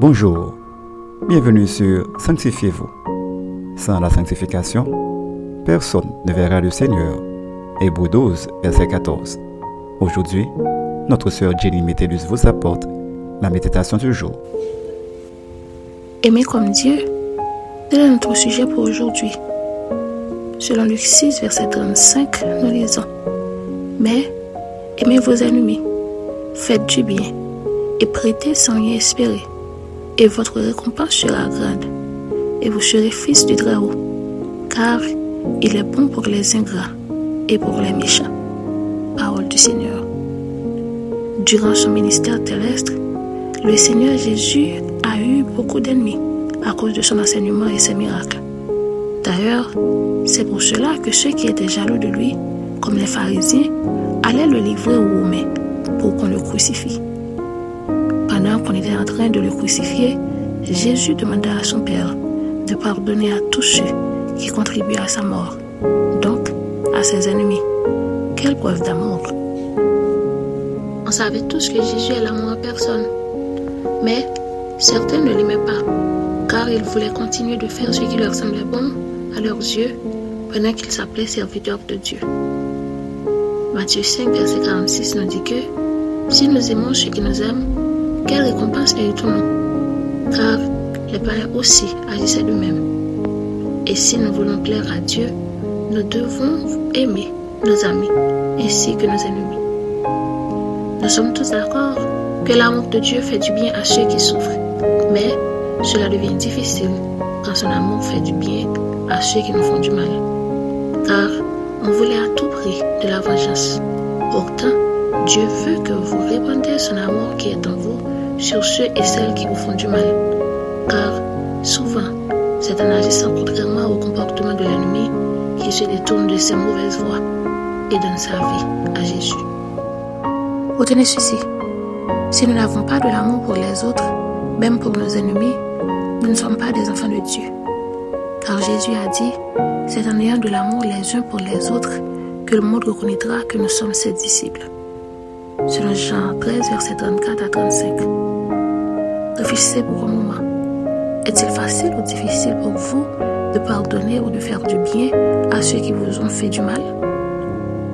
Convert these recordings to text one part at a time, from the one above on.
Bonjour, bienvenue sur Sanctifiez-vous. Sans la sanctification, personne ne verra le Seigneur. Hébreu 12, verset 14. Aujourd'hui, notre sœur Jenny Métellus vous apporte la méditation du jour. Aimer comme Dieu, tel est notre sujet pour aujourd'hui. Selon Luc 6, verset 35, nous lisons Mais aimez vos ennemis, faites du bien et prêtez sans rien espérer et votre récompense sera grande, et vous serez fils du Très-Haut, car il est bon pour les ingrats et pour les méchants. Parole du Seigneur. Durant son ministère terrestre, le Seigneur Jésus a eu beaucoup d'ennemis à cause de son enseignement et ses miracles. D'ailleurs, c'est pour cela que ceux qui étaient jaloux de lui, comme les pharisiens, allaient le livrer aux Romains pour qu'on le crucifie. Pendant qu'on était en train de le crucifier, Jésus demanda à son Père de pardonner à tous ceux qui contribuaient à sa mort, donc à ses ennemis. Quelle preuve d'amour On savait tous que Jésus est l'amour en personne, mais certains ne l'aimaient pas, car ils voulaient continuer de faire ce qui leur semblait bon à leurs yeux pendant qu'ils s'appelaient serviteurs de Dieu. Matthieu 5, verset 46 nous dit que si nous aimons ceux qui nous aiment, quelle récompense méritons-nous Car les païens aussi agissaient de même. Et si nous voulons plaire à Dieu, nous devons aimer nos amis ainsi que nos ennemis. Nous sommes tous d'accord que l'amour de Dieu fait du bien à ceux qui souffrent, mais cela devient difficile quand son amour fait du bien à ceux qui nous font du mal. Car on voulait à tout prix de la vengeance. Pourtant, Dieu veut que vous répandiez son amour qui est en vous sur ceux et celles qui vous font du mal. Car souvent, c'est en agissant contrairement au comportement de l'ennemi qu'il se détourne de ses mauvaises voies et donne sa vie à Jésus. Retenez ceci. Si nous n'avons pas de l'amour pour les autres, même pour nos ennemis, nous ne sommes pas des enfants de Dieu. Car Jésus a dit, c'est en ayant de l'amour les uns pour les autres que le monde reconnaîtra que nous sommes ses disciples. Selon Jean 13, verset 34 à 35. Réfléchissez pour un moment. Est-il facile ou difficile pour vous de pardonner ou de faire du bien à ceux qui vous ont fait du mal?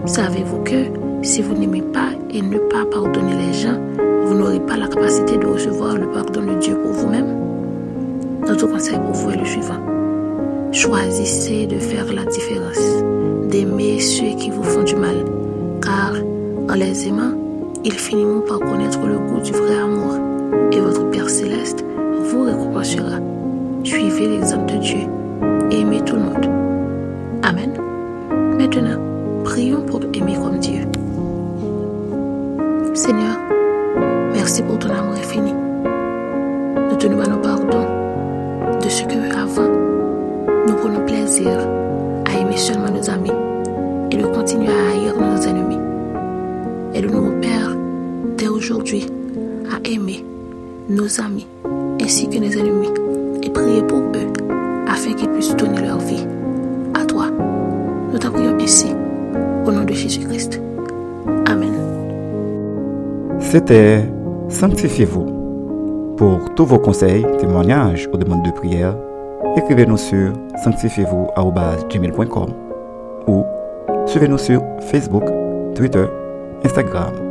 Savez-vous que si vous n'aimez pas et ne pas pardonner les gens, vous n'aurez pas la capacité de recevoir le pardon de Dieu pour vous-même? Notre conseil pour vous est le suivant. Choisissez de faire la différence, d'aimer ceux qui vous font du mal, car en les aimant, ils finiront par connaître le goût du vrai amour et votre Père céleste vous récompensera. Suivez l'exemple de Dieu et aimez tout le monde. Amen. Maintenant, prions pour aimer comme Dieu. Seigneur, merci pour ton amour infini. Nous te demandons pardon de ce que avant, nous prenons plaisir à aimer seulement nos amis et de continuer à haïr nos ennemis. Aide-nous, Père, dès aujourd'hui, à aimer nos amis ainsi que nos ennemis et prier pour eux afin qu'ils puissent donner leur vie à toi. Nous t'en prions ainsi au nom de Jésus-Christ. Amen. C'était Sanctifiez-vous. Pour tous vos conseils, témoignages ou demandes de prière, écrivez-nous sur sanctifiez-vous.gmail.com ou suivez-nous sur Facebook, Twitter, Instagram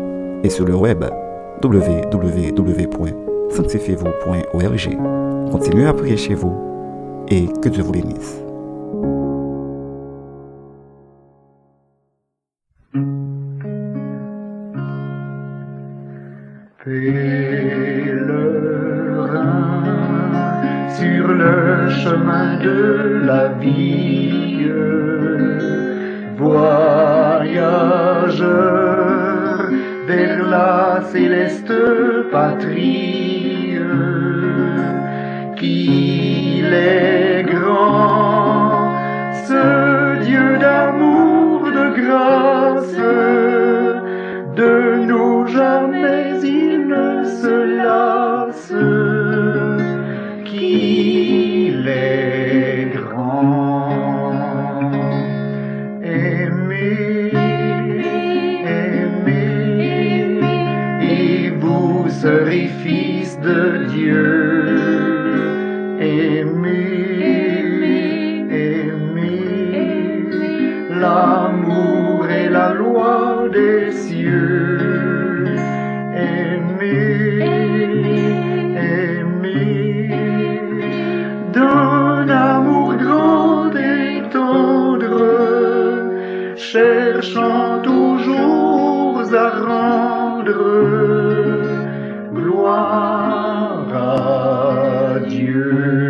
et sur le web www.sanctifiez-vous.org. Continuez à prier chez vous et que Dieu vous bénisse. pèlerin sur le chemin de la vie, voyageur vers la céleste patrie, qu'il est aimez, et vous serez fils Aimer, aimer, l'amour est la loi des cieux. Aimer, aimer, d'un amour grand et tendre, cherchant toujours à rendre gloire à Dieu.